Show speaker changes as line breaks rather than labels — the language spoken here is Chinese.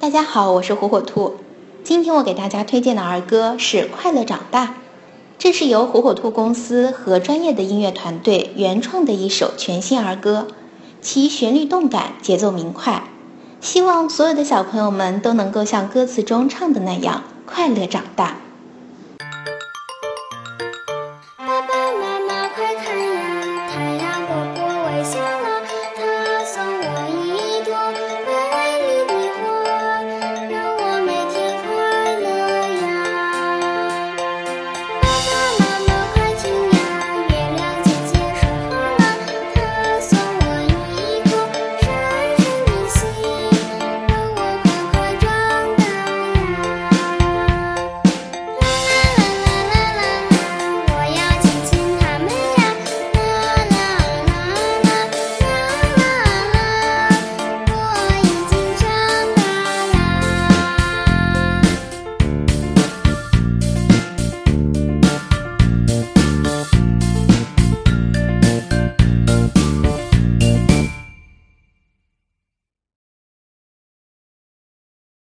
大家好我是火火兔。今天我给大家推荐的儿歌是快乐长大这是由火火兔公司和专业的音乐团队原创的一首全新儿歌其旋律动感节奏明快。希望所有的小朋友们都能够像歌词中唱的那样快乐长大。